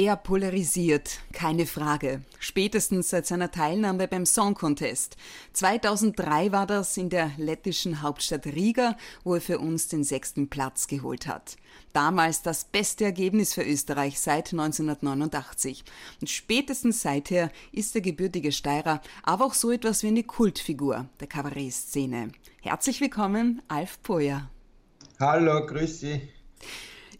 Er polarisiert, keine Frage. Spätestens seit seiner Teilnahme beim Song Contest. 2003 war das in der lettischen Hauptstadt Riga, wo er für uns den sechsten Platz geholt hat. Damals das beste Ergebnis für Österreich seit 1989. Und spätestens seither ist der gebürtige Steirer aber auch so etwas wie eine Kultfigur der Kabarettszene. Herzlich willkommen, Alf Poja. Hallo, grüß Sie.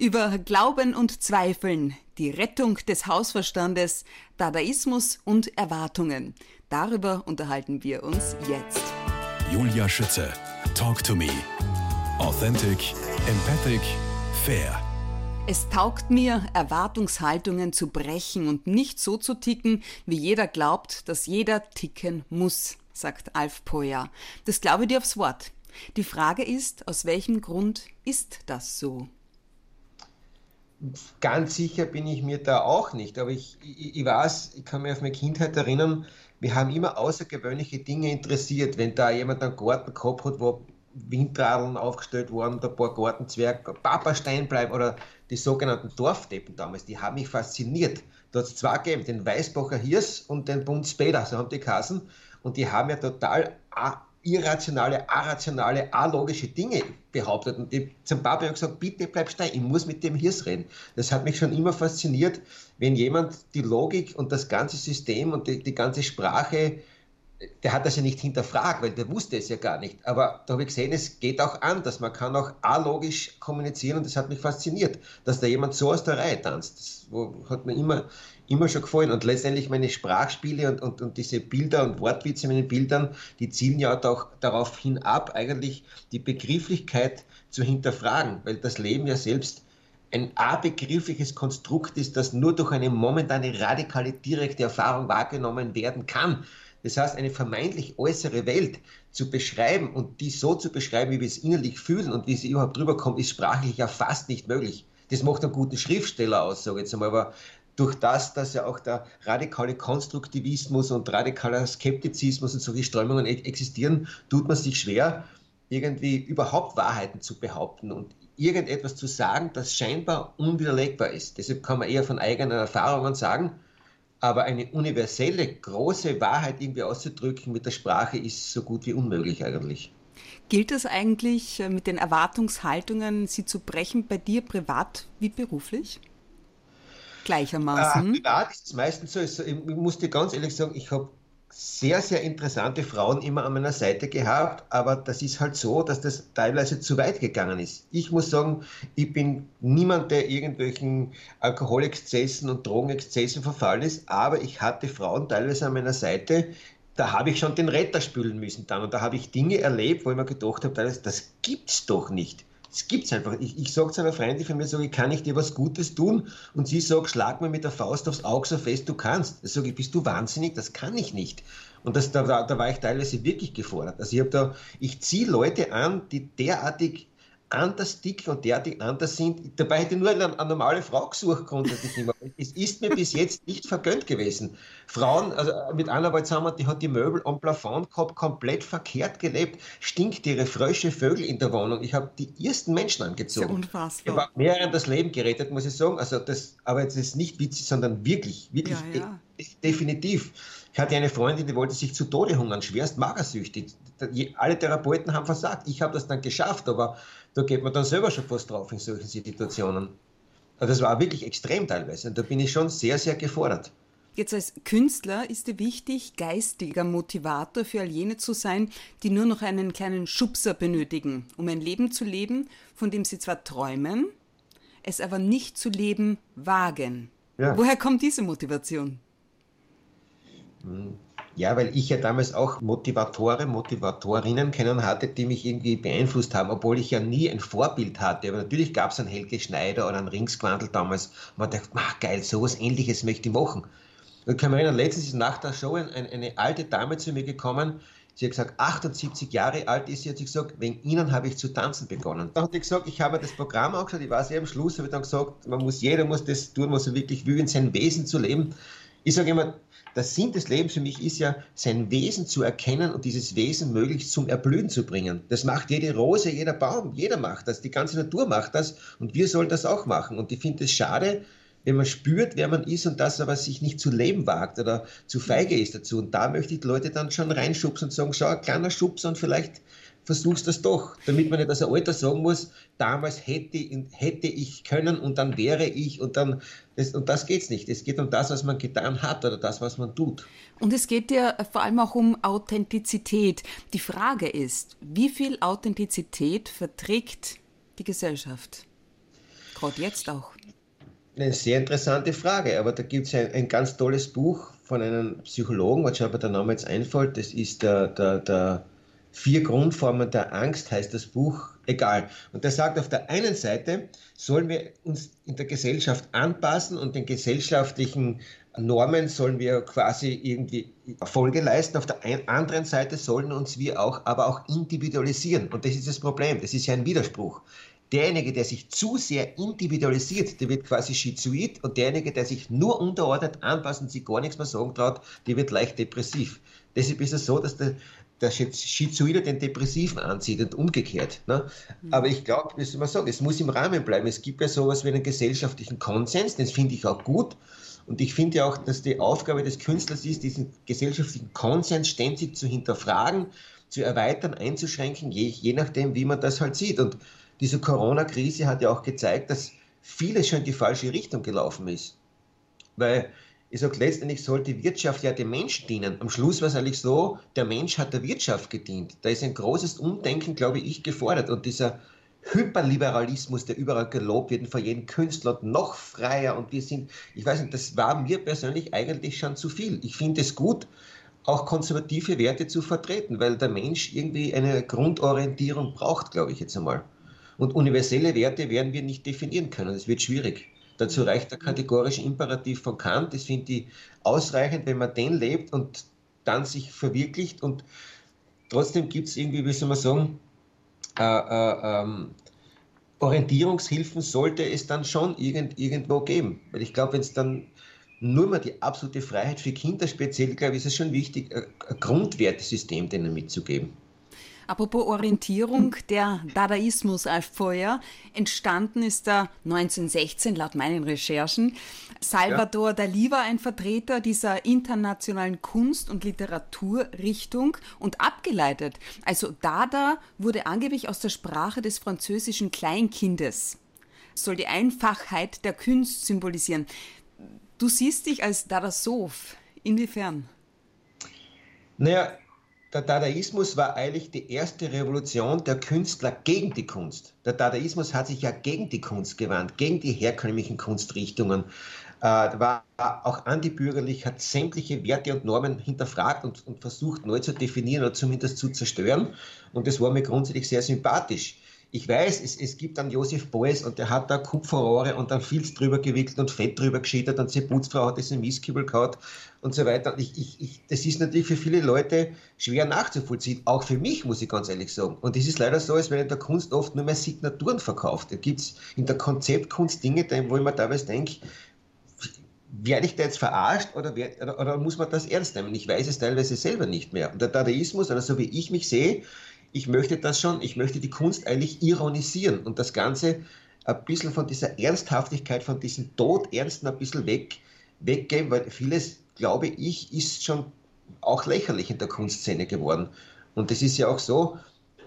Über Glauben und Zweifeln, die Rettung des Hausverstandes, Dadaismus und Erwartungen. Darüber unterhalten wir uns jetzt. Julia Schütze, Talk to Me. Authentic, empathic, fair. Es taugt mir, Erwartungshaltungen zu brechen und nicht so zu ticken, wie jeder glaubt, dass jeder ticken muss, sagt Alf Poja. Das glaube ich dir aufs Wort. Die Frage ist, aus welchem Grund ist das so? Ganz sicher bin ich mir da auch nicht, aber ich, ich, ich weiß, ich kann mich auf meine Kindheit erinnern, wir haben immer außergewöhnliche Dinge interessiert. Wenn da jemand einen Garten gehabt hat, wo Windradeln aufgestellt worden, ein paar Gartenzwerge, Papasteinbleib oder die sogenannten Dorfdeppen damals, die haben mich fasziniert. Da hat es zwei gegeben, den Weißbacher Hirs und den Bund Speder, so haben die Kassen. Und die haben ja total irrationale, arationale, alogische Dinge behauptet. Und Papa habe gesagt, bitte bleib stein, ich muss mit dem Hirs reden. Das hat mich schon immer fasziniert, wenn jemand die Logik und das ganze System und die, die ganze Sprache der hat das ja nicht hinterfragt, weil der wusste es ja gar nicht. Aber da habe ich gesehen, es geht auch anders. Man kann auch alogisch kommunizieren und das hat mich fasziniert, dass da jemand so aus der Reihe tanzt. Das hat mir immer, immer schon gefallen. Und letztendlich meine Sprachspiele und, und, und diese Bilder und Wortwitze mit den Bildern, die zielen ja auch darauf hin ab, eigentlich die Begrifflichkeit zu hinterfragen, weil das Leben ja selbst ein abegriffliches Konstrukt ist, das nur durch eine momentane radikale direkte Erfahrung wahrgenommen werden kann. Das heißt, eine vermeintlich äußere Welt zu beschreiben und die so zu beschreiben, wie wir es innerlich fühlen und wie sie überhaupt rüberkommt, ist sprachlich ja fast nicht möglich. Das macht einen guten Schriftsteller aus, sage ich jetzt einmal, aber durch das, dass ja auch der radikale Konstruktivismus und radikaler Skeptizismus und solche Strömungen e-, existieren, tut man sich schwer, irgendwie überhaupt Wahrheiten zu behaupten und irgendetwas zu sagen, das scheinbar unwiderlegbar ist. Deshalb kann man eher von eigenen Erfahrungen sagen, aber eine universelle, große Wahrheit irgendwie auszudrücken mit der Sprache ist so gut wie unmöglich eigentlich. Gilt es eigentlich äh, mit den Erwartungshaltungen, sie zu brechen, bei dir privat wie beruflich? Gleichermaßen. Äh, privat ist es meistens so, ich muss dir ganz ehrlich sagen, ich habe sehr, sehr interessante Frauen immer an meiner Seite gehabt, aber das ist halt so, dass das teilweise zu weit gegangen ist. Ich muss sagen, ich bin niemand, der irgendwelchen Alkoholexzessen und Drogenexzessen verfallen ist, aber ich hatte Frauen teilweise an meiner Seite, da habe ich schon den Retter spülen müssen dann und da habe ich Dinge erlebt, wo ich mir gedacht habe, das gibt's doch nicht. Das gibt's einfach. Ich, ich sage zu einer Freundin von mir, sag, ich kann ich dir was Gutes tun? Und sie sagt, schlag mir mit der Faust aufs Auge so fest du kannst. Da sage ich, bist du wahnsinnig? Das kann ich nicht. Und das, da, da war ich teilweise wirklich gefordert. Also ich habe da, ich ziehe Leute an, die derartig anders dick und derartig anders sind. Dabei hätte ich nur eine, eine, normale Frau gesucht, grundsätzlich immer. Es ist mir bis jetzt nicht vergönnt gewesen. Frauen, also mit einer war zusammen, die hat die Möbel am Plafond gehabt, komplett verkehrt gelebt, stinkt ihre Frösche Vögel in der Wohnung. Ich habe die ersten Menschen angezogen. Sehr unfassbar. Ich habe mehreren das Leben gerettet, muss ich sagen. Also das, aber jetzt ist nicht witzig, sondern wirklich, wirklich ja, ja. De definitiv. Ich hatte eine Freundin, die wollte sich zu Tode hungern, schwerst magersüchtig. Alle Therapeuten haben versagt. Ich habe das dann geschafft, aber da geht man dann selber schon fast drauf in solchen Situationen. Also das war wirklich extrem teilweise und da bin ich schon sehr, sehr gefordert. Jetzt als Künstler ist dir wichtig, geistiger Motivator für all jene zu sein, die nur noch einen kleinen Schubser benötigen, um ein Leben zu leben, von dem sie zwar träumen, es aber nicht zu leben wagen. Ja. Woher kommt diese Motivation? Hm. Ja, weil ich ja damals auch Motivatoren, Motivatorinnen kennen hatte, die mich irgendwie beeinflusst haben, obwohl ich ja nie ein Vorbild hatte. Aber natürlich gab es einen Helge Schneider oder einen Ringsquandel damals. Man dachte, ach geil, sowas ähnliches möchte ich machen. Und kann mich erinnern, letztens ist nach der Show ein, eine alte Dame zu mir gekommen, Sie hat gesagt, 78 Jahre alt ist sie, hat sie gesagt, wegen Ihnen habe ich zu tanzen begonnen. Dann hat sie gesagt, ich habe das Programm auch gesagt, ich war sehr am Schluss, habe ich dann gesagt, man muss, jeder muss das tun, was er wirklich will, in sein Wesen zu leben. Ich sage immer, der Sinn des Lebens für mich ist ja, sein Wesen zu erkennen und dieses Wesen möglichst zum Erblühen zu bringen. Das macht jede Rose, jeder Baum, jeder macht das, die ganze Natur macht das und wir sollen das auch machen. Und ich finde es schade, wenn man spürt, wer man ist und das aber sich nicht zu leben wagt oder zu feige ist dazu. Und da möchte ich die Leute dann schon reinschubsen und sagen, schau, ein kleiner Schubs und vielleicht versuchst das doch, damit man nicht als Alter sagen muss, damals hätte, hätte ich können und dann wäre ich und dann, das, und das geht's nicht. Es geht um das, was man getan hat oder das, was man tut. Und es geht ja vor allem auch um Authentizität. Die Frage ist, wie viel Authentizität verträgt die Gesellschaft? Gerade jetzt auch. Eine sehr interessante Frage, aber da gibt es ein, ein, ganz tolles Buch von einem Psychologen, was aber der Name jetzt einfällt, das ist der, der, der Vier Grundformen der Angst heißt das Buch, egal. Und der sagt, auf der einen Seite sollen wir uns in der Gesellschaft anpassen und den gesellschaftlichen Normen sollen wir quasi irgendwie Folge leisten. Auf der anderen Seite sollen uns wir auch, aber auch individualisieren. Und das ist das Problem. Das ist ja ein Widerspruch. Derjenige, der sich zu sehr individualisiert, der wird quasi schizoid und derjenige, der sich nur unterordnet, anpasst und sich gar nichts mehr sagen traut, der wird leicht depressiv. Deshalb ist es so, dass der, der Schizoide den Depressiven anzieht und umgekehrt. Ne? Mhm. Aber ich glaube, soll man sagen, es muss im Rahmen bleiben. Es gibt ja sowas wie einen gesellschaftlichen Konsens, das finde ich auch gut. Und ich finde ja auch, dass die Aufgabe des Künstlers ist, diesen gesellschaftlichen Konsens ständig zu hinterfragen, zu erweitern, einzuschränken, je, je nachdem, wie man das halt sieht. Und diese Corona-Krise hat ja auch gezeigt, dass vieles schon in die falsche Richtung gelaufen ist. Weil ich sage, letztendlich sollte die Wirtschaft ja dem Menschen dienen. Am Schluss war es eigentlich so, der Mensch hat der Wirtschaft gedient. Da ist ein großes Umdenken, glaube ich, gefordert. Und dieser Hyperliberalismus, der überall gelobt wird, von jedem Künstler noch freier. Und wir sind, ich weiß nicht, das war mir persönlich eigentlich schon zu viel. Ich finde es gut, auch konservative Werte zu vertreten, weil der Mensch irgendwie eine Grundorientierung braucht, glaube ich jetzt einmal. Und universelle Werte werden wir nicht definieren können. Das wird schwierig. Dazu reicht der kategorische Imperativ von Kant. Das finde ich ausreichend, wenn man den lebt und dann sich verwirklicht. Und trotzdem gibt es irgendwie, wie soll man sagen, äh, äh, ähm, Orientierungshilfen sollte es dann schon irgend, irgendwo geben. Weil ich glaube, wenn es dann nur mal die absolute Freiheit für Kinder speziell, glaube ich, ist es schon wichtig, ein Grundwertesystem denen mitzugeben. Apropos Orientierung, der Dadaismus als Feuer. Entstanden ist er 1916 laut meinen Recherchen. Salvador ja. Dali war ein Vertreter dieser internationalen Kunst- und Literaturrichtung und abgeleitet. Also Dada wurde angeblich aus der Sprache des französischen Kleinkindes. Soll die Einfachheit der Kunst symbolisieren. Du siehst dich als Dadasoph. Inwiefern? Naja, der Dadaismus war eigentlich die erste Revolution der Künstler gegen die Kunst. Der Dadaismus hat sich ja gegen die Kunst gewandt, gegen die herkömmlichen Kunstrichtungen, äh, war auch antibürgerlich, hat sämtliche Werte und Normen hinterfragt und, und versucht neu zu definieren oder zumindest zu zerstören. Und das war mir grundsätzlich sehr sympathisch. Ich weiß, es, es gibt dann Josef Beuys und der hat da Kupferrohre und dann Filz drüber gewickelt und Fett drüber geschiedert und seine Putzfrau hat das in Mistkübel gehabt und so weiter. Und ich, ich, ich, das ist natürlich für viele Leute schwer nachzuvollziehen. Auch für mich, muss ich ganz ehrlich sagen. Und es ist leider so, als wenn in der Kunst oft nur mehr Signaturen verkauft. Da gibt es in der Konzeptkunst Dinge, wo ich mir teilweise denke, werde ich da jetzt verarscht oder, werd, oder, oder, muss man das ernst nehmen? Ich weiß es teilweise selber nicht mehr. Und der Dadaismus, oder so wie ich mich sehe, ich möchte das schon, ich möchte die Kunst eigentlich ironisieren und das Ganze ein bisschen von dieser Ernsthaftigkeit, von diesem Todernsten ein bisschen weg, weggeben, weil vieles, glaube ich, ist schon auch lächerlich in der Kunstszene geworden. Und das ist ja auch so,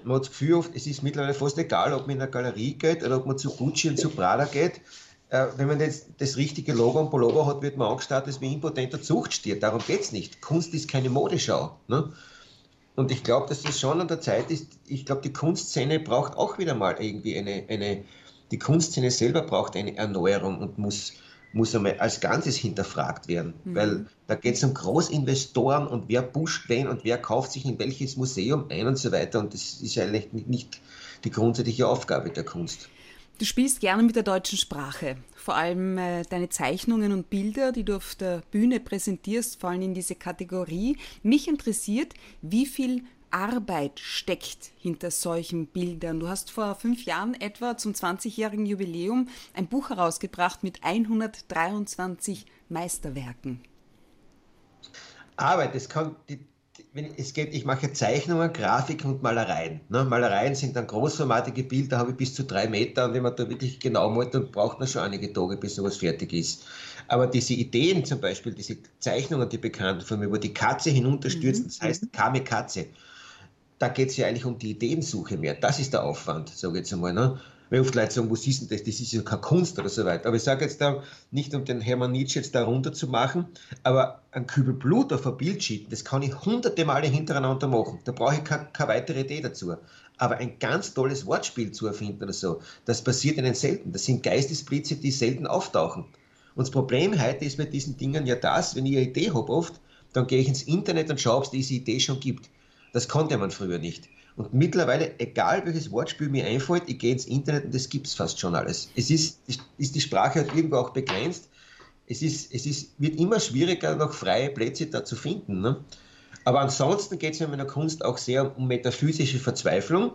man hat das Gefühl, oft, es ist mittlerweile fast egal, ob man in eine Galerie geht oder ob man zu Gucci und zu Prada geht. Äh, wenn man jetzt das richtige Logo und Pullover hat, wird man angestarrt, als wie impotenter Zuchtstier. Darum geht es nicht. Kunst ist keine Modeschau. Ne? Und ich glaube, dass es schon an der Zeit ist, ich glaube, die Kunstszene braucht auch wieder mal irgendwie eine, eine, die Kunstszene selber braucht eine Erneuerung und muss, muss einmal als Ganzes hinterfragt werden. Mhm. Weil da geht es um Großinvestoren und wer pusht wen und wer kauft sich in welches Museum ein und so weiter. Und das ist eigentlich nicht die grundsätzliche Aufgabe der Kunst. Du spielst gerne mit der deutschen Sprache. Vor allem äh, deine Zeichnungen und Bilder, die du auf der Bühne präsentierst, fallen in diese Kategorie. Mich interessiert, wie viel Arbeit steckt hinter solchen Bildern. Du hast vor fünf Jahren etwa zum 20-jährigen Jubiläum ein Buch herausgebracht mit 123 Meisterwerken. Arbeit, das kann, die, wenn es geht, ich mache Zeichnungen, Grafiken und Malereien. Ne? Malereien sind dann großformatige Bilder, da habe ich bis zu drei Meter und wenn man da wirklich genau malt, dann braucht man schon einige Tage, bis sowas fertig ist. Aber diese Ideen zum Beispiel, diese Zeichnungen, die bekannt von mir, wo die Katze hinunterstürzt, mhm. das heißt Kame Katze, da geht es ja eigentlich um die Ideensuche mehr. Das ist der Aufwand, sage ich jetzt einmal. Ne? Weil oft Leute sagen, was ist denn das? Das ist ja keine Kunst oder so weiter. Aber ich sage jetzt da, nicht um den Hermann Nietzsche jetzt da runter zu machen, aber ein Kübel Blut auf ein Bild schieben, das kann ich hunderte Male hintereinander machen. Da brauche ich keine, keine weitere Idee dazu. Aber ein ganz tolles Wortspiel zu erfinden oder so, das passiert ihnen selten. Das sind Geistesblitze, die selten auftauchen. Und das Problem heute ist bei diesen Dingen ja das, wenn ich eine Idee habe oft, dann gehe ich ins Internet und schaue, ob es diese Idee schon gibt. Das konnte man früher nicht. Und mittlerweile, egal welches Wortspiel mir einfällt, ich gehe ins Internet und das gibt es fast schon alles. Es ist, ist die Sprache halt irgendwo auch begrenzt. Es, ist, es ist, wird immer schwieriger, noch freie Plätze da zu finden. Ne? Aber ansonsten geht es in meiner Kunst auch sehr um metaphysische Verzweiflung.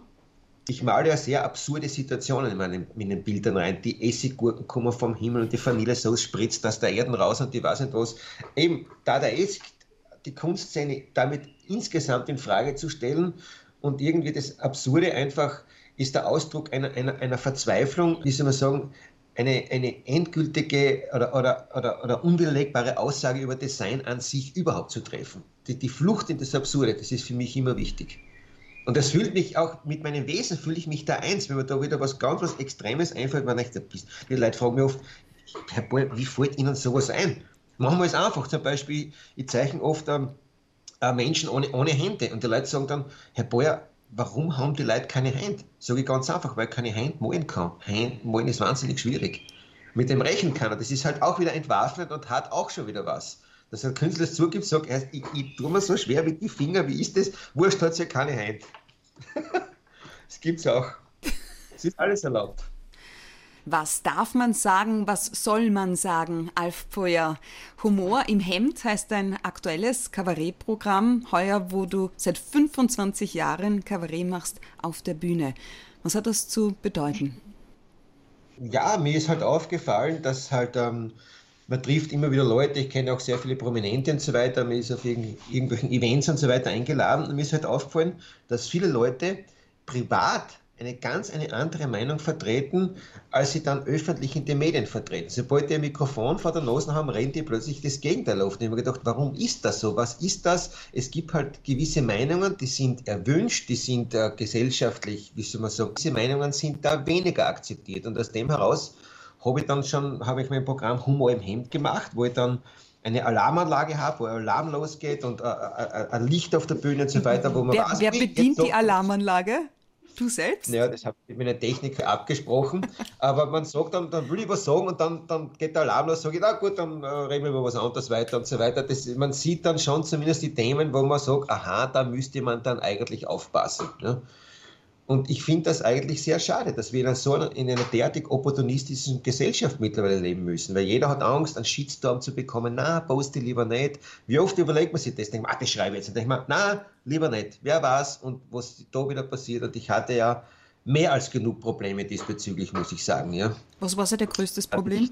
Ich male ja sehr absurde Situationen in meinen, in den Bildern rein. Die Essiggurken kommen vom Himmel und die Vanillesauce spritzt aus der Erden raus und die weiß nicht was. Eben, da der ist, die Kunstszene damit insgesamt in Frage zu stellen und irgendwie das Absurde einfach ist der Ausdruck einer, einer, einer Verzweiflung, wie soll man sagen, eine, eine endgültige oder, oder, oder, oder unwiderlegbare Aussage über Design an sich überhaupt zu treffen. Die, die Flucht in das Absurde, das ist für mich immer wichtig. Und das fühlt mich auch, mit meinem Wesen fühle ich mich da eins, wenn mir da wieder was ganz was Extremes einfällt, man bist. Die Leute fragen mich oft, Herr Boll, wie fällt Ihnen sowas ein? Machen wir es einfach. Zum Beispiel, ich zeichne oft ähm, äh, Menschen ohne, ohne Hände. Und die Leute sagen dann, Herr Beuer, warum haben die Leute keine Hände? Sage ich ganz einfach, weil keine Hände malen kann. Hände malen ist wahnsinnig schwierig. Mit dem Rechen kann er, das ist halt auch wieder entwaffnet und hat auch schon wieder was. Dass ein Künstler es zugibt, sagt, ich, ich tue mir so schwer mit den Fingern, wie ist das? Wurscht hat ja keine Hände. das gibt's auch. Es ist alles erlaubt. Was darf man sagen, was soll man sagen, Alf Pfeuer? Humor im Hemd heißt ein aktuelles Kabarettprogramm, heuer, wo du seit 25 Jahren Kabarett machst auf der Bühne. Was hat das zu bedeuten? Ja, mir ist halt aufgefallen, dass halt ähm, man trifft immer wieder Leute, ich kenne auch sehr viele Prominente und so weiter, man ist auf irgendwelchen Events und so weiter eingeladen und mir ist halt aufgefallen, dass viele Leute privat eine ganz eine andere Meinung vertreten, als sie dann öffentlich in den Medien vertreten. Sobald die ein Mikrofon vor der Nase haben, rennt die plötzlich das Gegenteil auf. Ich habe gedacht, warum ist das so? Was ist das? Es gibt halt gewisse Meinungen, die sind erwünscht, die sind äh, gesellschaftlich, wie soll man sagen, diese Meinungen sind da weniger akzeptiert. Und aus dem heraus habe ich dann schon, habe ich mein Programm Humor im Hemd gemacht, wo ich dann eine Alarmanlage habe, wo ein Alarm losgeht und äh, äh, ein Licht auf der Bühne und so weiter, wo man wer, weiß, wer bedient die Alarmanlage? Du selbst? Ja, das habe ich mit einer Techniker abgesprochen. aber man sagt dann, dann will ich was sagen und dann, dann geht der Alarm los, sage ich, na gut, dann äh, reden wir über was anderes weiter und so weiter. Das, man sieht dann schon zumindest die Themen, wo man sagt, aha, da müsste man dann eigentlich aufpassen. Ne? Und ich finde das eigentlich sehr schade, dass wir in einer, so in einer derartig opportunistischen Gesellschaft mittlerweile leben müssen, weil jeder hat Angst, einen Shitstorm zu bekommen. Na, poste lieber nicht. Wie oft überlegt man sich das? Denkt man, ah, das schreibe ich jetzt. Und denkt man, na, lieber nicht. Wer weiß und was da wieder passiert. Und ich hatte ja mehr als genug Probleme diesbezüglich, muss ich sagen. Ja. Was war so der größte Problem?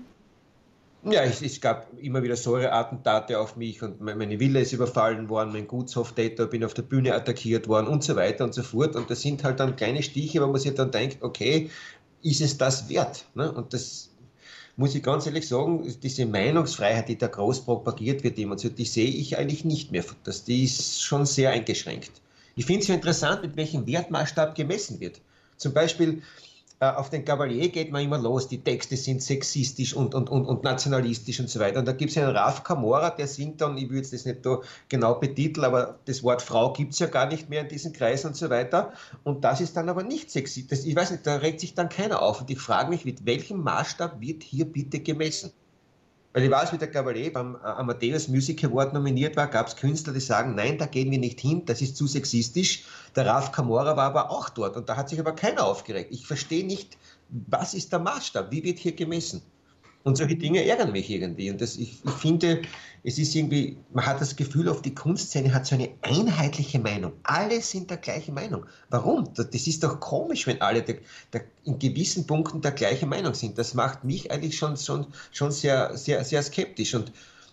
Ja, es, es, gab immer wieder Säureattentate auf mich und meine Villa ist überfallen worden, mein Gutshoftäter, bin auf der Bühne attackiert worden und so weiter und so fort. Und das sind halt dann kleine Stiche, wo man sich dann denkt, okay, ist es das wert? Ne? Und das muss ich ganz ehrlich sagen, diese Meinungsfreiheit, die da groß propagiert wird, die, die sehe ich eigentlich nicht mehr. Das, die ist schon sehr eingeschränkt. Ich finde es ja interessant, mit welchem Wertmaßstab gemessen wird. Zum Beispiel, auf den Cavalier geht man immer los, die Texte sind sexistisch und, und, und, und nationalistisch und so weiter. Und da gibt es einen Raf Kamora, der singt dann, ich würde das nicht da genau betiteln, aber das Wort Frau gibt es ja gar nicht mehr in diesem Kreis und so weiter. Und das ist dann aber nicht sexistisch. Ich weiß nicht, da regt sich dann keiner auf. Und ich frage mich, mit welchem Maßstab wird hier bitte gemessen? Weil ich weiß, wie der Cavalier beim äh, Amadeus Music Award nominiert war, gab es Künstler, die sagen, nein, da gehen wir nicht hin, das ist zu sexistisch. Der Raf Kamora war aber auch dort und da hat sich aber keiner aufgeregt. Ich verstehe nicht, was ist der Maßstab? Wie wird hier gemessen? Und solche Dinge ärgern mich irgendwie. Und das, ich, ich, finde, es ist irgendwie, man hat das Gefühl, auf die Kunstszene hat so eine einheitliche Meinung. Alle sind der gleichen Meinung. Warum? Das ist doch komisch, wenn alle der, der, in gewissen Punkten der gleichen Meinung sind. Das macht mich eigentlich schon, schon, schon sehr, sehr, sehr skeptisch. Und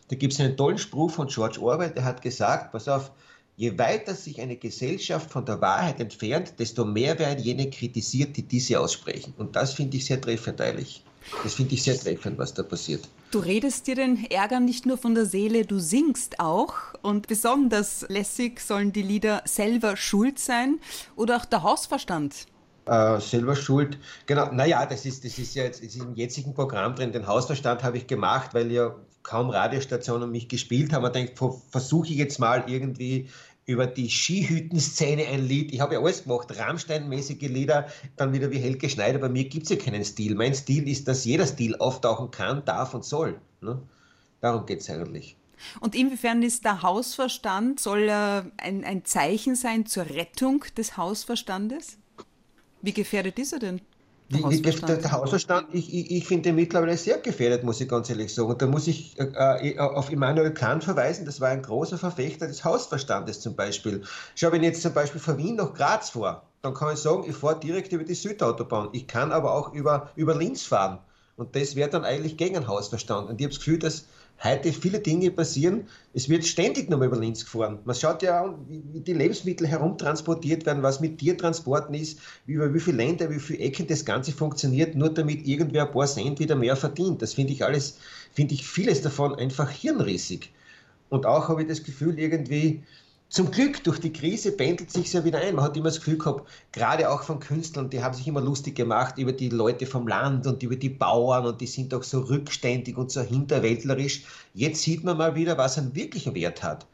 da gibt es einen tollen Spruch von George Orwell, der hat gesagt, pass auf, Je weiter sich eine Gesellschaft von der Wahrheit entfernt, desto mehr werden jene kritisiert, die diese aussprechen. Und das finde ich sehr treffend eigentlich. Das finde ich sehr treffend, was da passiert. Du redest dir den Ärger nicht nur von der Seele, du singst auch. Und besonders lässig sollen die Lieder selber schuld sein oder auch der Hausverstand. Äh, selber schuld. Genau, naja, das ist, das ist ja jetzt ist im jetzigen Programm drin. Den Hausverstand habe ich gemacht, weil ja kaum Radiostationen mich gespielt haben. Man denkt, versuche ich jetzt mal irgendwie über die Skihütten-Szene ein Lied. Ich habe ja alles gemacht, Rammstein-mäßige Lieder, dann wieder wie Helge Schneider. Bei mir gibt es ja keinen Stil. Mein Stil ist, dass jeder Stil auftauchen kann, darf und soll. Ne? Darum geht es eigentlich. Und inwiefern ist der Hausverstand, soll er ein, ein Zeichen sein zur Rettung des Hausverstandes? Wie gefährdet ist er denn? Der Hausverstand, der, der Hausverstand ich, ich, ich finde mittlerweile sehr gefährdet, muss ich ganz ehrlich sagen. Und da muss ich äh, äh, auf Immanuel Kant verweisen, das war ein großer Verfechter des Hausverstandes zum Beispiel. Schau, wenn ich jetzt zum Beispiel von Wien nach Graz fahre, dann kann ich sagen, ich fahre direkt über die Südautobahn. Ich kann aber auch über, über Linz fahren. Und das wäre dann eigentlich gegen den Hausverstand. Und ich habe das Gefühl, dass heute viele Dinge passieren. Es wird ständig nochmal über Linz gefahren. Man schaut ja an, wie die Lebensmittel herumtransportiert werden, was mit Tiertransporten ist, über wie viele Länder, wie viele Ecken das Ganze funktioniert, nur damit irgendwer ein paar Cent wieder mehr verdient. Das finde ich alles, finde ich vieles davon einfach hirnrissig. Und auch habe ich das Gefühl, irgendwie, zum Glück, durch die Krise pendelt sich ja wieder ein. Man hat immer das Gefühl gehabt, gerade auch von Künstlern, die haben sich immer lustig gemacht über die Leute vom Land und über die Bauern und die sind auch so rückständig und so hinterwäldlerisch. Jetzt sieht man mal wieder, was einen wirklichen Wert hat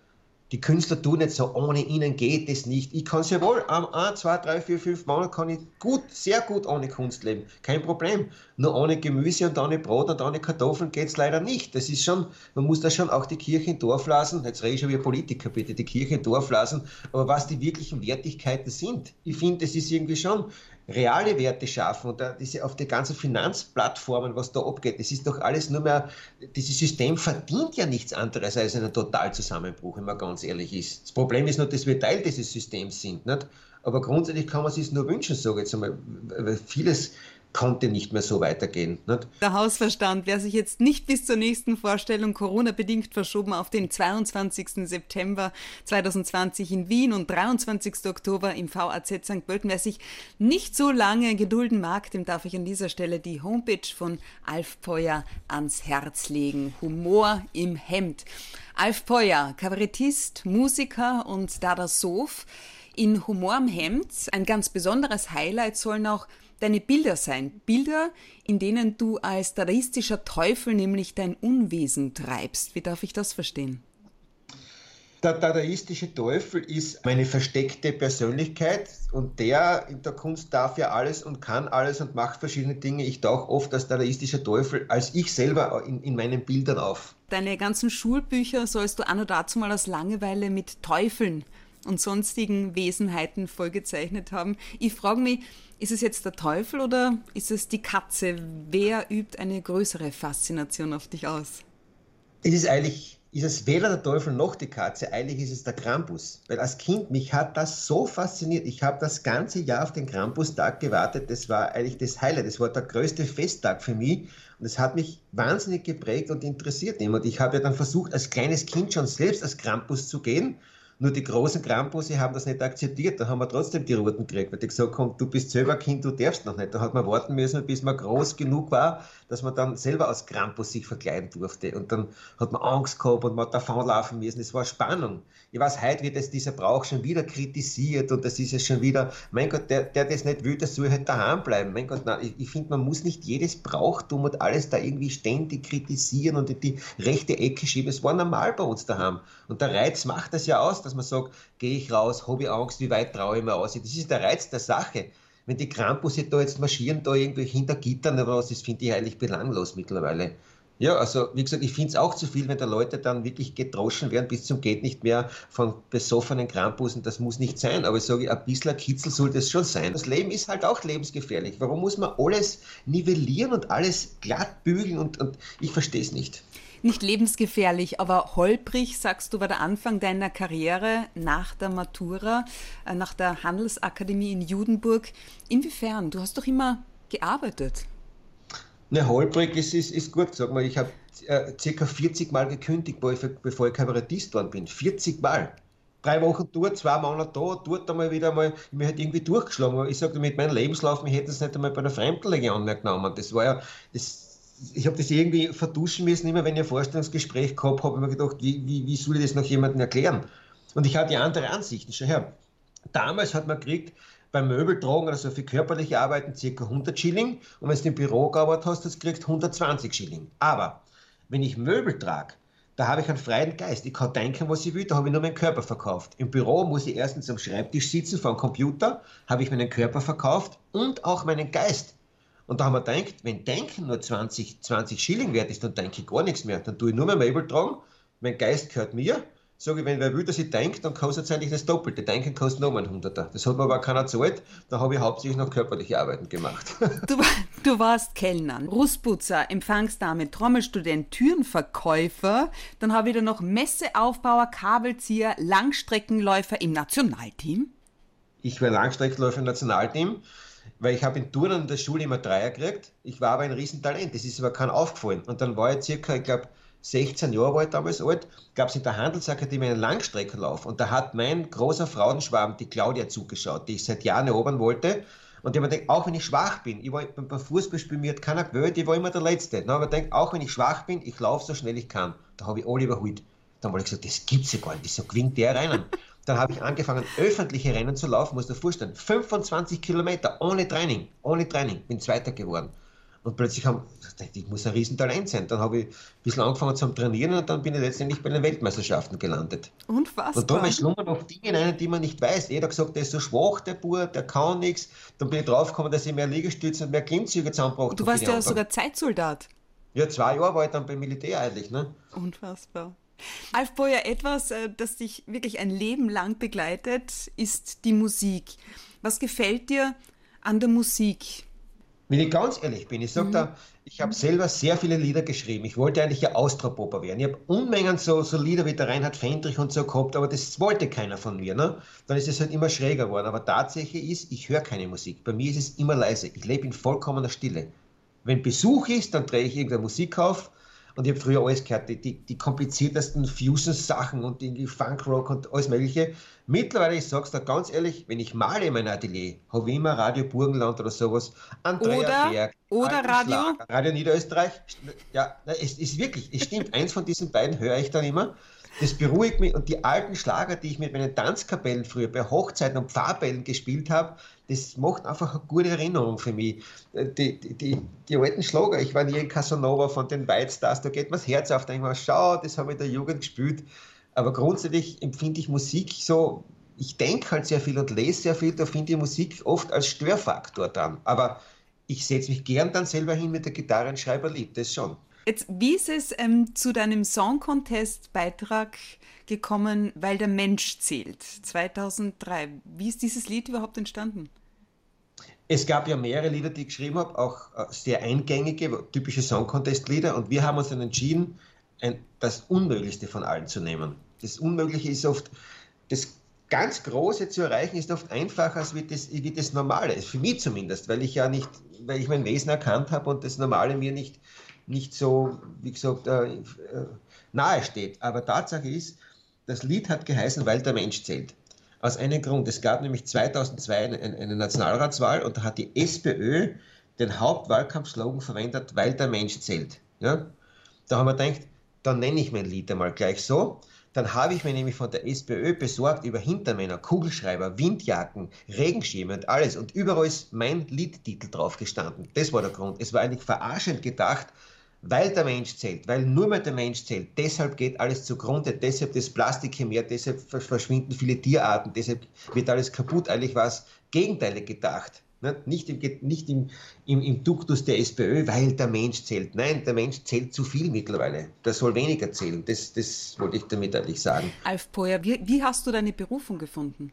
die Künstler tun nicht so, ohne ihnen geht es nicht. Ich kann sehr wohl, am 1, 2, 3, 4, 5 Monate kann ich gut, sehr gut ohne Kunst leben. Kein Problem. Nur ohne Gemüse und ohne Brot und ohne Kartoffeln geht es leider nicht. Das ist schon, man muss da schon auch die Kirche in Dorf lassen. Jetzt rede ich schon wie Politiker, bitte, die Kirche in Dorf lassen. Aber was die wirklichen Wertigkeiten sind, ich finde, das ist irgendwie schon reale Werte schaffen und diese, auf die ganzen Finanzplattformen, was da abgeht, das ist doch alles nur mehr, dieses System verdient ja nichts anderes als einen Totalzusammenbruch, wenn man ganz ehrlich ist. Das Problem ist nur, dass wir Teil dieses Systems sind, nicht? Aber grundsätzlich kann man sich nur wünschen, sage ich jetzt einmal, weil vieles konnte nicht mehr so weitergehen. Nicht? Der Hausverstand, wer sich jetzt nicht bis zur nächsten Vorstellung Corona-bedingt verschoben auf den 22. September 2020 in Wien und 23. Oktober im VAZ St. Pölten, wer sich nicht so lange gedulden mag, dem darf ich an dieser Stelle die Homepage von Alf Peuer ans Herz legen. Humor im Hemd. Alf Peuer, Kabarettist, Musiker und Dada Sof. In Humor im Hemd, ein ganz besonderes Highlight sollen auch deine Bilder sein. Bilder, in denen du als dadaistischer Teufel nämlich dein Unwesen treibst. Wie darf ich das verstehen? Der dadaistische Teufel ist meine versteckte Persönlichkeit und der in der Kunst darf ja alles und kann alles und macht verschiedene Dinge. Ich tauche oft als dadaistischer Teufel, als ich selber in, in meinen Bildern auf. Deine ganzen Schulbücher sollst du an und dazu mal aus Langeweile mit Teufeln und sonstigen Wesenheiten vollgezeichnet haben. Ich frage mich, ist es jetzt der Teufel oder ist es die Katze? Wer übt eine größere Faszination auf dich aus? Es ist eigentlich, ist es weder der Teufel noch die Katze, eigentlich ist es der Krampus. Weil als Kind, mich hat das so fasziniert. Ich habe das ganze Jahr auf den Krampustag gewartet. Das war eigentlich das Highlight. Das war der größte Festtag für mich. Und es hat mich wahnsinnig geprägt und interessiert. Und ich habe ja dann versucht, als kleines Kind schon selbst als Krampus zu gehen nur die großen Krampusse haben das nicht akzeptiert. Da haben wir trotzdem die Roten gekriegt, weil die gesagt haben, du bist selber Kind, du darfst noch nicht. Da hat man warten müssen, bis man groß genug war, dass man dann selber als Krampus sich verkleiden durfte. Und dann hat man Angst gehabt und man hat davonlaufen müssen. Es war Spannung. Ich weiß, heute wird es dieser Brauch schon wieder kritisiert und das ist ja schon wieder, mein Gott, der, der das nicht will, der soll halt daheim bleiben. Mein Gott, nein, ich, ich finde, man muss nicht jedes Brauchtum und alles da irgendwie ständig kritisieren und in die rechte Ecke schieben. Es war normal bei uns daheim. Und der Reiz macht das ja aus, dass man sagt, gehe ich raus, habe ich Angst, wie weit traue ich mir aus. Das ist der Reiz der Sache. Wenn die Krampusse da jetzt marschieren, da irgendwie hinter Gittern oder was, das finde ich eigentlich belanglos mittlerweile. Ja, also wie gesagt, ich finde es auch zu viel, wenn da Leute dann wirklich gedroschen werden bis zum geht nicht mehr von besoffenen Krampussen. Das muss nicht sein, aber ich sage, ein bisschen Kitzel soll das schon sein. Das Leben ist halt auch lebensgefährlich. Warum muss man alles nivellieren und alles glatt bügeln und, und ich verstehe es nicht. Nicht lebensgefährlich, aber holprig, sagst du, war der Anfang deiner Karriere nach der Matura, äh, nach der Handelsakademie in Judenburg. Inwiefern? Du hast doch immer gearbeitet. Ne, holprig ist, ist, ist gut. Sag mal, ich habe äh, circa 40 Mal gekündigt, bevor ich, ich Kabarettist worden bin. 40 Mal. drei Wochen dort, zwei Monate da, dort einmal wieder mal, mir halt irgendwie durchgeschlagen. Ich sagte, mit meinem Lebenslauf, mich hätten es nicht einmal bei der Fremdenlegion mehr genommen. Das war ja, das, ich habe das irgendwie verduschen müssen, immer wenn ich ein Vorstellungsgespräch gehabt habe, habe ich mir gedacht, wie, wie, wie soll ich das noch jemandem erklären? Und ich hatte andere Ansichten. Schau her, damals hat man gekriegt, beim Möbeltragen, also für körperliche Arbeiten, ca. 100 Schilling. Und wenn du im Büro gearbeitet hast, das kriegst 120 Schilling. Aber wenn ich Möbel trage, da habe ich einen freien Geist. Ich kann denken, was ich will, da habe ich nur meinen Körper verkauft. Im Büro muss ich erstens am Schreibtisch sitzen vor dem Computer, habe ich meinen Körper verkauft und auch meinen Geist. Und da haben wir gedacht, wenn Denken nur 20, 20 Schilling wert ist, dann denke ich gar nichts mehr. Dann tue ich nur mein Möbel tragen, mein Geist gehört mir sage ich, wenn wer will, dass ich denke, dann kostet es eigentlich das Doppelte. Denken kostet nochmal ein Hunderter. Das hat mir aber keiner gezahlt. Da habe ich hauptsächlich noch körperliche Arbeiten gemacht. Du, du warst Kellner, Rustputzer, Empfangsdame, Trommelstudent, Türenverkäufer. Dann habe ich da noch Messeaufbauer, Kabelzieher, Langstreckenläufer im Nationalteam. Ich war Langstreckenläufer im Nationalteam weil ich habe in Turnen in der Schule immer Dreier gekriegt. Ich war aber ein Riesentalent, das ist aber kein aufgefallen. Und dann war ich circa, ich glaube, 16 Jahre war ich damals alt, gab es in der Handelsakademie einen Langstreckenlauf und da hat mein großer Frauenschwarm, die Claudia, zugeschaut, die ich seit Jahren erobern wollte. Und ich habe mir gedacht, auch wenn ich schwach bin, ich war beim Fußballspiel, mir hat keiner gewählt, ich war immer der Letzte. Dann habe ich gedacht, auch wenn ich schwach bin, ich laufe so schnell ich kann. Da habe ich alle überholt. Dann habe ich gesagt, das gibt's ja gar nicht, wieso gewinnt der Rennen? Dann habe ich angefangen, öffentliche Rennen zu laufen, muss dir vorstellen, 25 Kilometer ohne Training, ohne Training, bin Zweiter geworden. Und plötzlich haben, ich muss ein Riesentalent sein. Dann habe ich ein bisschen angefangen zu trainieren und dann bin ich letztendlich bei den Weltmeisterschaften gelandet. Unfassbar. Und da schlummern noch Dinge rein, die man nicht weiß. Jeder hat gesagt, der ist so schwach, der Bub, der kann nichts. Dann bin ich draufgekommen, dass ich mehr Liegestütze und mehr Klimmzüge zusammenbraucht Du warst ja sogar Zeitsoldat. Ja, zwei Jahre war ich dann beim Militär eigentlich. Ne? Unfassbar. Alf Boyer, etwas, äh, das dich wirklich ein Leben lang begleitet, ist die Musik. Was gefällt dir an der Musik? Wenn ich ganz ehrlich bin, ich sage mhm. da, ich habe selber sehr viele Lieder geschrieben. Ich wollte eigentlich ja Austropopper werden. Ich habe Unmengen so, so Lieder wie der Reinhard Fendrich und so gehabt, aber das wollte keiner von mir. Ne? Dann ist es halt immer schräger geworden. Aber Tatsache ist, ich höre keine Musik. Bei mir ist es immer leise. Ich lebe in vollkommener Stille. Wenn Besuch ist, dann drehe ich irgendeine Musik auf und ich habe früher alles gehört, die, die, die kompliziertesten Fusion-Sachen und irgendwie Funkrock und alles Mögliche. Mittlerweile, ich sag's da ganz ehrlich, wenn ich male in meinem Atelier, habe ich immer Radio Burgenland oder sowas, Andrea oder, Berg, oder Radio? Schlager, Radio Niederösterreich. Ja, es ist wirklich, es stimmt, eins von diesen beiden höre ich dann immer. Das beruhigt mich und die alten Schlager, die ich mit meinen Tanzkapellen früher bei Hochzeiten und Pfarrbällen gespielt habe, das macht einfach eine gute Erinnerung für mich. Die, die, die, die alten Schlager, ich war nie in Casanova von den White Stars, da geht mir das Herz auf, da denke ich mir, schau, das habe ich in der Jugend gespielt. Aber grundsätzlich empfinde ich Musik so, ich denke halt sehr viel und lese sehr viel, da finde ich Musik oft als Störfaktor dann. Aber ich setze mich gern dann selber hin mit der Gitarre und schreibe ein Lied, das schon. Jetzt, wie ist es ähm, zu deinem Song Contest Beitrag gekommen, weil der Mensch zählt, 2003? Wie ist dieses Lied überhaupt entstanden? Es gab ja mehrere Lieder, die ich geschrieben habe, auch äh, sehr eingängige, typische Song Contest Lieder und wir haben uns dann entschieden, ein, das Unmöglichste von allen zu nehmen das Unmögliche ist oft, das ganz Große zu erreichen, ist oft einfacher als wie das, wie das Normale. Für mich zumindest, weil ich ja nicht, weil ich mein Wesen erkannt habe und das Normale mir nicht, nicht so, wie gesagt, äh, äh, nahe steht. Aber Tatsache ist, das Lied hat geheißen, weil der Mensch zählt. Aus einem Grund. Es gab nämlich 2002 eine, eine Nationalratswahl und da hat die SPÖ den Hauptwahlkampfslogan verwendet, weil der Mensch zählt. Ja? Da haben wir gedacht, dann nenne ich mein Lied einmal gleich so. Dann habe ich mir nämlich von der SPÖ besorgt über Hintermänner, Kugelschreiber, Windjacken, Regenschirme und alles. Und überall ist mein Liedtitel drauf gestanden. Das war der Grund. Es war eigentlich verarschend gedacht, weil der Mensch zählt, weil nur mehr der Mensch zählt. Deshalb geht alles zugrunde, deshalb das Plastik mehr, deshalb verschwinden viele Tierarten, deshalb wird alles kaputt. Eigentlich war es gegenteilig gedacht. Nicht, im, nicht im, im, im Duktus der SPÖ, weil der Mensch zählt. Nein, der Mensch zählt zu viel mittlerweile. Der soll weniger zählen. Das, das wollte ich damit eigentlich sagen. Alf Poyer, wie, wie hast du deine Berufung gefunden?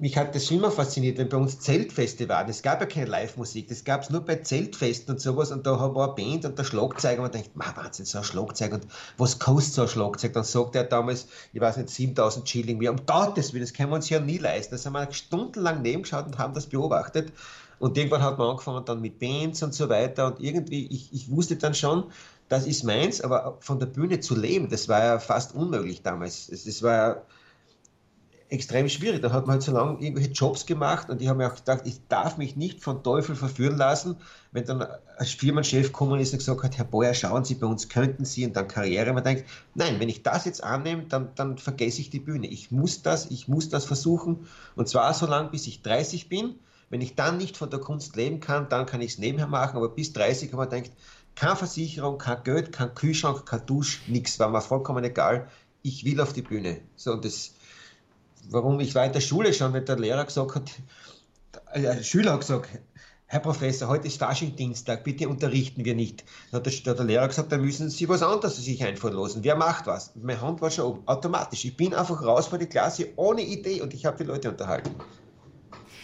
Mich hat das immer fasziniert, wenn bei uns Zeltfeste waren. Es gab ja keine Live-Musik, das gab es nur bei Zeltfesten und sowas. Und da war eine Band und der Schlagzeuger und man denkt, Wahnsinn, so ein Schlagzeug und was kostet so ein Schlagzeug? Dann sagt er damals, ich weiß nicht, 7000 Schilling mehr. Um Gottes Willen, das können wir uns ja nie leisten. Da sind wir stundenlang nebengeschaut und haben das beobachtet. Und irgendwann hat man angefangen dann mit Bands und so weiter. Und irgendwie, ich, ich wusste dann schon, das ist meins, aber von der Bühne zu leben, das war ja fast unmöglich damals. Das war ja extrem schwierig. Da hat man halt so lange irgendwelche Jobs gemacht und ich habe mir auch gedacht, ich darf mich nicht von Teufel verführen lassen, wenn dann ein Firmenchef gekommen ist und gesagt hat, Herr Beuer, schauen Sie, bei uns könnten Sie und dann Karriere. Man denkt, nein, wenn ich das jetzt annehme, dann, dann vergesse ich die Bühne. Ich muss das, ich muss das versuchen und zwar so lange, bis ich 30 bin. Wenn ich dann nicht von der Kunst leben kann, dann kann ich es nebenher machen, aber bis 30 habe man denkt, keine Versicherung, kein Geld, kein Kühlschrank, kein Dusch, nichts, war mir vollkommen egal. Ich will auf die Bühne. So, und das, warum ich war in der Schule schon, wenn der Lehrer gesagt hat, äh, der Schüler hat gesagt, Herr Professor, heute ist Faschingdienstag, bitte unterrichten wir nicht. Dann hat der, hat der Lehrer gesagt, dann müssen Sie was anderes sich einfallen lassen. Wer macht was? Meine Hand war schon oben, automatisch. Ich bin einfach raus vor die Klasse ohne Idee und ich habe die Leute unterhalten.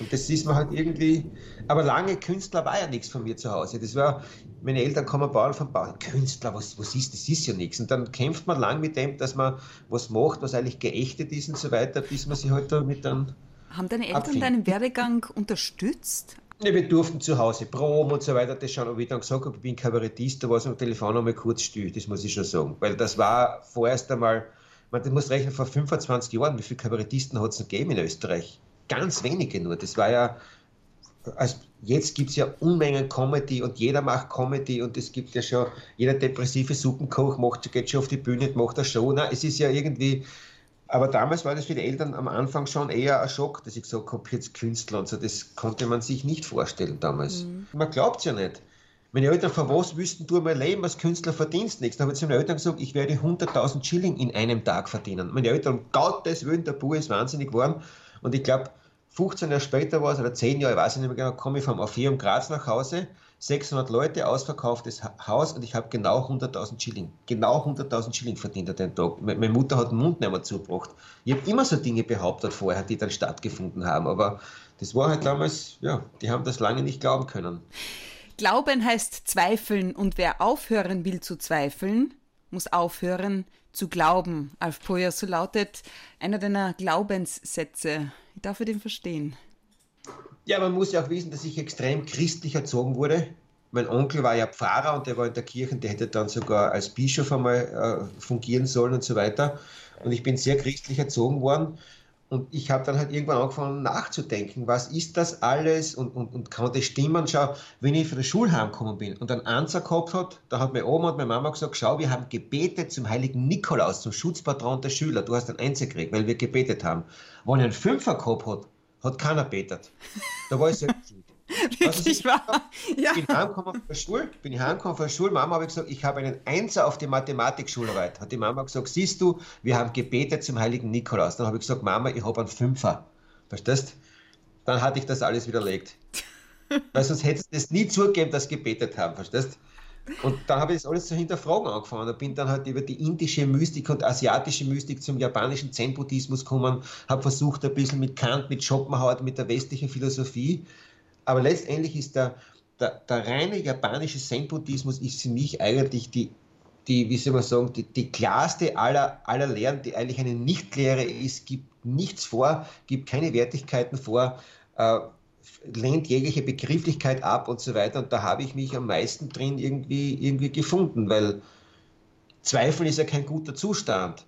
Und das ist mir halt irgendwie, aber lange Künstler war ja nichts von mir zu Hause. Das war, meine Eltern kommen Bauern von Bauern. Künstler, was, was ist, das ist ja nichts. Und dann kämpft man lang mit dem, dass man was macht, was eigentlich geächtet ist und so weiter, bis man sich halt damit dann. Haben deine Eltern abfindet. deinen Werdegang unterstützt? Ja, wir durften zu Hause proben und so weiter, das schon, aber ich dann gesagt habe, ich bin Kabarettist, da war es am Telefon einmal kurz still, das muss ich schon sagen. Weil das war vorerst einmal, man muss rechnen, vor 25 Jahren, wie viele Kabarettisten hat es noch gegeben in Österreich? Ganz wenige nur. Das war ja, also jetzt gibt es ja Unmengen Comedy und jeder macht Comedy und es gibt ja schon, jeder depressive Suppenkoch macht, geht schon auf die Bühne, macht eine Show. Nein, es ist ja irgendwie, aber damals war das für die Eltern am Anfang schon eher ein Schock, dass ich gesagt habe, jetzt Künstler und so, das konnte man sich nicht vorstellen damals. Mhm. Man glaubt es ja nicht. Meine Eltern, von was wüssten du mein Leben als Künstler verdienst nichts? Da habe ich zu meinen Eltern gesagt, ich werde 100.000 Schilling in einem Tag verdienen. Meine Eltern, um Gottes Willen, der Bub ist wahnsinnig geworden. Und ich glaube, 15 Jahre später war es, oder 10 Jahre, ich weiß nicht mehr genau, komme ich vom Orpheum Graz nach Hause, 600 Leute, ausverkauftes Haus und ich habe genau 100.000 Schilling, genau 100.000 Schilling verdient an den Tag. Meine Mutter hat den Mund nicht mehr zugebracht. Ich habe immer so Dinge behauptet vorher, die dann stattgefunden haben, aber das war halt damals, ja, die haben das lange nicht glauben können. Glauben heißt zweifeln und wer aufhören will zu zweifeln, muss aufhören zu glauben. Alf Poyer, so lautet einer deiner Glaubenssätze. Wie darf ich den verstehen? Ja, man muss ja auch wissen, dass ich extrem christlich erzogen wurde. Mein Onkel war ja Pfarrer und der war in der Kirche, der hätte dann sogar als Bischof einmal äh, fungieren sollen und so weiter. Und ich bin sehr christlich erzogen worden. Und ich habe dann halt irgendwann angefangen nachzudenken, was ist das alles und, und, und kann das stimmen? Schau, wenn ich von der Schule heimgekommen bin und einen Anzer gehabt hat, da hat meine Oma und meine Mama gesagt, schau, wir haben gebetet zum heiligen Nikolaus, zum Schutzpatron der Schüler. Du hast einen Einser gekriegt, weil wir gebetet haben. Wenn er einen Fünfer gehabt hat, hat keiner betet. Da war ich selbst schuld. Wirklich wahr? Ja. Bin heimgekommen von der Schule, bin ich heimgekommen von der Schule, Mama habe gesagt, ich habe einen Einser auf die Mathematikschularbeit. Hat die Mama gesagt, siehst du, wir haben gebetet zum heiligen Nikolaus. Dann habe ich gesagt, Mama, ich habe einen Fünfer. Verstehst? Dann hatte ich das alles widerlegt. Weil sonst hättest du es nie zugegeben, dass sie gebetet haben, verstehst? Und dann habe ich das alles zu hinterfragen angefangen. Da bin dann halt über die indische Mystik und asiatische Mystik zum japanischen Zen-Buddhismus gekommen, habe versucht, ein bisschen mit Kant, mit Schopenhauer, mit der westlichen Philosophie. Aber letztendlich ist der, der, der reine japanische Zen-Buddhismus für mich eigentlich die, die, wie soll man sagen, die, die klarste aller, aller Lehren, die eigentlich eine Nichtlehre ist, gibt nichts vor, gibt keine Wertigkeiten vor. Äh, lehnt jegliche Begrifflichkeit ab und so weiter. Und da habe ich mich am meisten drin irgendwie, irgendwie gefunden, weil Zweifeln ist ja kein guter Zustand.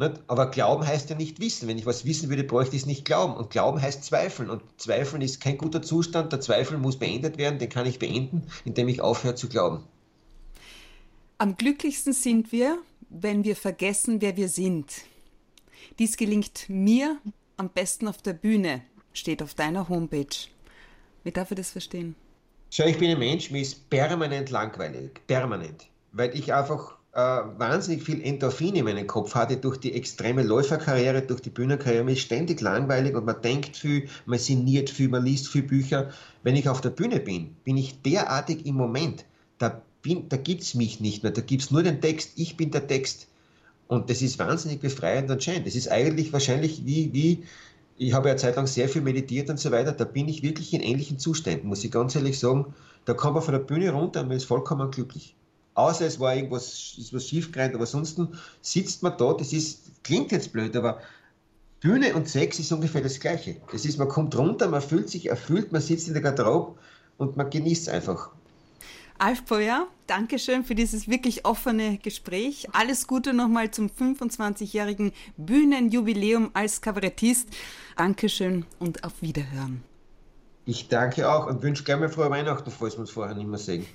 Nicht? Aber Glauben heißt ja nicht wissen. Wenn ich was wissen würde, bräuchte ich es nicht glauben. Und Glauben heißt zweifeln. Und zweifeln ist kein guter Zustand. Der Zweifel muss beendet werden. Den kann ich beenden, indem ich aufhöre zu glauben. Am glücklichsten sind wir, wenn wir vergessen, wer wir sind. Dies gelingt mir am besten auf der Bühne steht auf deiner Homepage. Wie darf ich das verstehen? Schau, ich bin ein Mensch, mir ist permanent langweilig. Permanent. Weil ich einfach wahnsinnig viel Endorphin in meinem Kopf hatte durch die extreme Läuferkarriere, durch die Bühnenkarriere. Mir ist ständig langweilig und man denkt viel, man sinniert viel, man liest viel Bücher. Wenn ich auf der Bühne bin, bin ich derartig im Moment. Da, da gibt es mich nicht mehr, da gibt es nur den Text. Ich bin der Text. Und das ist wahnsinnig befreiend und schön. Das ist eigentlich wahrscheinlich wie, wie ich habe ja Zeit lang sehr viel meditiert und so weiter, da bin ich wirklich in ähnlichen Zuständen, muss ich ganz ehrlich sagen. Da kommt man von der Bühne runter und man ist vollkommen glücklich außer es war irgendwas ist was schiefgerannt, aber sonst sitzt man da, das ist, klingt jetzt blöd, aber Bühne und Sex ist ungefähr das Gleiche. Das ist, man kommt runter, man fühlt sich erfüllt, man sitzt in der Garderobe und man genießt es einfach. Alf Poyer, danke schön für dieses wirklich offene Gespräch. Alles Gute nochmal zum 25-jährigen Bühnenjubiläum als Kabarettist. Dankeschön und auf Wiederhören. Ich danke auch und wünsche gerne mal frohe Weihnachten, falls wir uns vorher nicht mehr sehen.